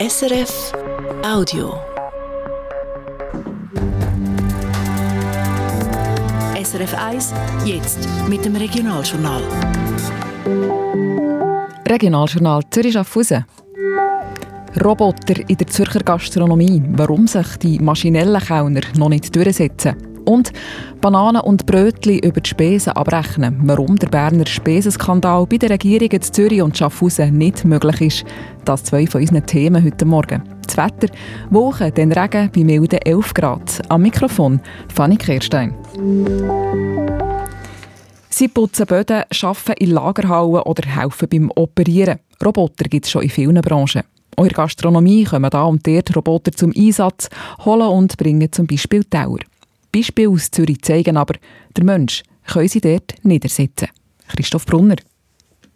SRF Audio. SRF 1, jetzt mit dem Regionaljournal. Regionaljournal Zürich Schaffhausen. Roboter in der Zürcher Gastronomie. Warum sich die maschinellen Kellner noch nicht durchsetzen. Und Bananen und Brötchen über die Spesen abrechnen. Warum der Berner Spesenskandal bei der Regierung in Zürich und Schaffhausen nicht möglich ist. Das zwei von unseren Themen heute Morgen. Das Wetter, Woche, den Regen bei milden 11 Grad. Am Mikrofon Fanny Kehrstein. Sie putzen Böden, arbeiten in Lagerhallen oder helfen beim Operieren. Roboter gibt es schon in vielen Branchen. Auch in der Gastronomie kommen da und dort Roboter zum Einsatz, holen und bringen zum Beispiel Tauer. Beispiele aus Zürich zeigen aber, der Mensch können sie dort niedersetzen. Christoph Brunner.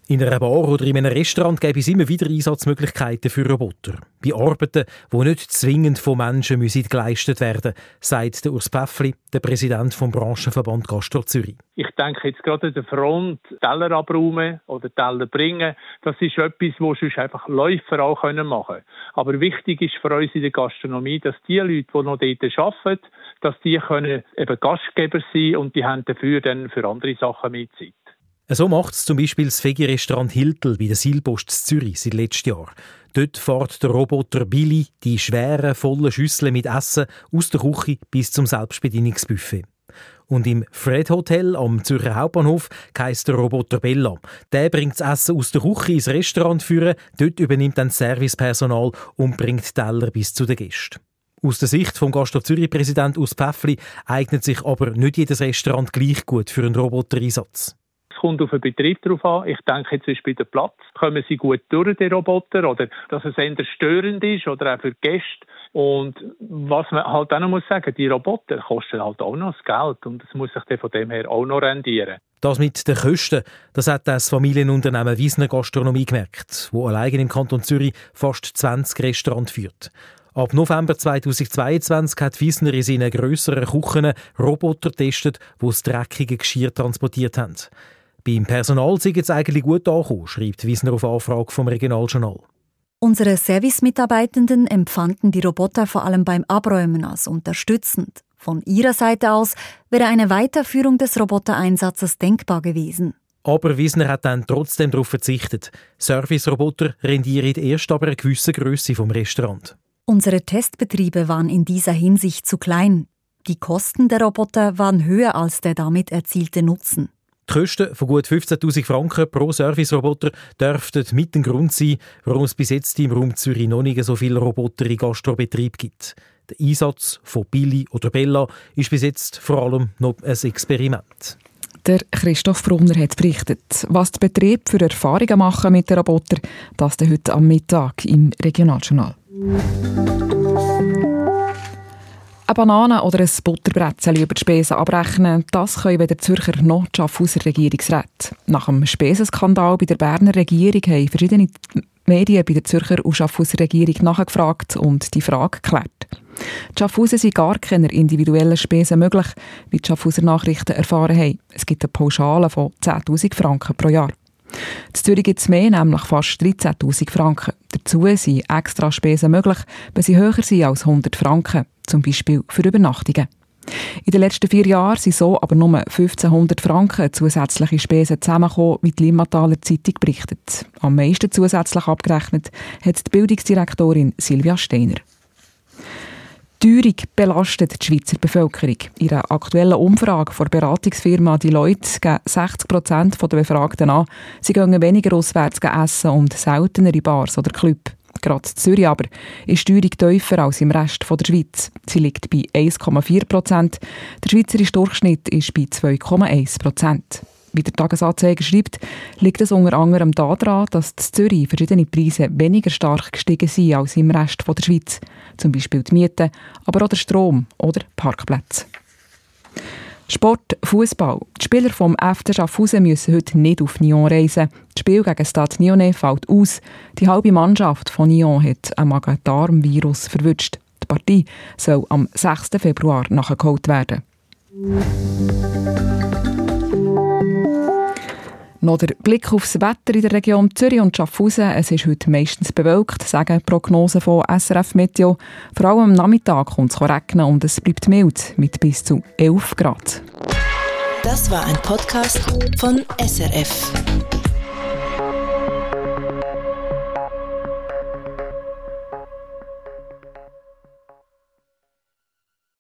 In einer Bar oder in einem Restaurant gäbe es immer wieder Einsatzmöglichkeiten für Roboter. Bei Arbeiten, die nicht zwingend von Menschen müssen geleistet werden sagt der Urs Päffli, der Präsident vom Branchenverband Gastro Zürich. Ich denke jetzt gerade an der Front, Teller abräumen oder Teller bringen, das ist etwas, wo sonst einfach Läufer auch machen können. Aber wichtig ist für uns in der Gastronomie, dass die Leute, die noch dort arbeiten, dass die können eben Gastgeber sein und die haben dafür dann für andere Sachen mehr Zeit. So macht es zum Beispiel das Vegi-Restaurant Hiltel bei der Silpost Zürich seit letztem Jahr. Dort fährt der Roboter Billy die schweren, vollen Schüsseln mit Essen aus der Küche bis zum Selbstbedienungsbuffet. Und im Fred Hotel am Zürcher Hauptbahnhof heisst der Roboter Bella. Der bringt das Essen aus der Küche ins Restaurant führen, dort übernimmt dann das Servicepersonal und bringt Teller bis zu den Gästen. Aus der Sicht vom Gastro Zürich Präsident Urs Päffli eignet sich aber nicht jedes Restaurant gleich gut für einen Robotereinsatz kommt auf den Betrieb drauf an. Ich denke jetzt bei der Platz, kommen sie gut durch, die Roboter, oder dass es eher störend ist, oder auch für die Gäste. Und was man halt auch noch muss sagen, die Roboter kosten halt auch noch das Geld und es muss sich dann von dem her auch noch rendieren. Das mit den Kosten, das hat das Familienunternehmen Wiesner Gastronomie gemerkt, wo allein im Kanton Zürich fast 20 Restaurants führt. Ab November 2022 hat Wiesner in seinen grösseren Küchen Roboter getestet, die das dreckige Geschirr transportiert haben. Beim Personal sei es eigentlich gut angekommen, schreibt Wiesner auf Anfrage vom Regionaljournal. Unsere Servicemitarbeitenden empfanden die Roboter vor allem beim Abräumen als unterstützend. Von ihrer Seite aus wäre eine Weiterführung des Robotereinsatzes denkbar gewesen. Aber Wiesner hat dann trotzdem darauf verzichtet. Service-Roboter rendieren erst aber eine gewisse Größe vom Restaurant. Unsere Testbetriebe waren in dieser Hinsicht zu klein. Die Kosten der Roboter waren höher als der damit erzielte Nutzen. Die Kosten von gut 15.000 Franken pro Service-Roboter dürften mit dem Grund sein, warum es bis jetzt im Raum Zürich noch nicht so viele Roboter in Gastrobetrieb gibt. Der Einsatz von Billy oder Bella ist bis jetzt vor allem noch ein Experiment. Der Christoph Brunner hat berichtet, was die Betriebe für Erfahrungen machen mit den Robotern, das heute am Mittag im Regionaljournal. Eine Banane oder ein Butterbrezel über die Spesen abrechnen, das können weder Zürcher noch die Schaffhauser Regierungsräte. Nach dem Spesenskandal bei der Berner Regierung haben verschiedene Medien bei der Zürcher und Schaffhauser Regierung nachgefragt und die Frage geklärt. Die Schaffhausen sind gar keine individuellen Spesen möglich, wie die Schaffhauser Nachrichten erfahren haben. Es gibt eine Pauschale von 10'000 Franken pro Jahr. In Zürich gibt es mehr, nämlich fast 13'000 Franken. Dazu sind extra Spesen möglich, wenn sie höher sind als 100 Franken zum Beispiel für Übernachtungen. In den letzten vier Jahren sind so aber nur 1500 Franken zusätzliche Spesen zusammengekommen, wie die Limmataler Zeitung berichtet. Am meisten zusätzlich abgerechnet hat die Bildungsdirektorin Silvia Steiner. Die Teuerung belastet die Schweizer Bevölkerung. In einer aktuellen Umfrage von der Beratungsfirma Deloitte geben 60 Prozent der Befragten an, sie gehen weniger auswärts essen und seltener in Bars oder Clubs. Gerade in Zürich aber ist die Steuerung tiefer als im Rest der Schweiz. Sie liegt bei 1,4 Prozent. Der schweizerische Durchschnitt ist bei 2,1 Prozent. Wie der Tagesanzeiger schreibt, liegt es unter anderem daran, dass in Zürich verschiedene Preise weniger stark gestiegen sind als im Rest der Schweiz. Zum Beispiel die Miete, aber auch der Strom oder Parkplätze. Sport, Fußball. Die Spieler vom FC Schaffhausen müssen heute nicht auf Nyon reisen. Das Spiel gegen Stade Nyonnais fällt aus. Die halbe Mannschaft von Nyon hat ein Magen-Darm-Virus verwünscht. Die Partie soll am 6. Februar nachgeholt werden. Noch der Blick aufs Wetter in der Region Zürich und Schaffhausen. Es ist heute meistens bewölkt, sagen Prognosen von SRF Meteo. Vor allem am Nachmittag kommt es regnen und es bleibt mild mit bis zu 11 Grad. Das war ein Podcast von SRF.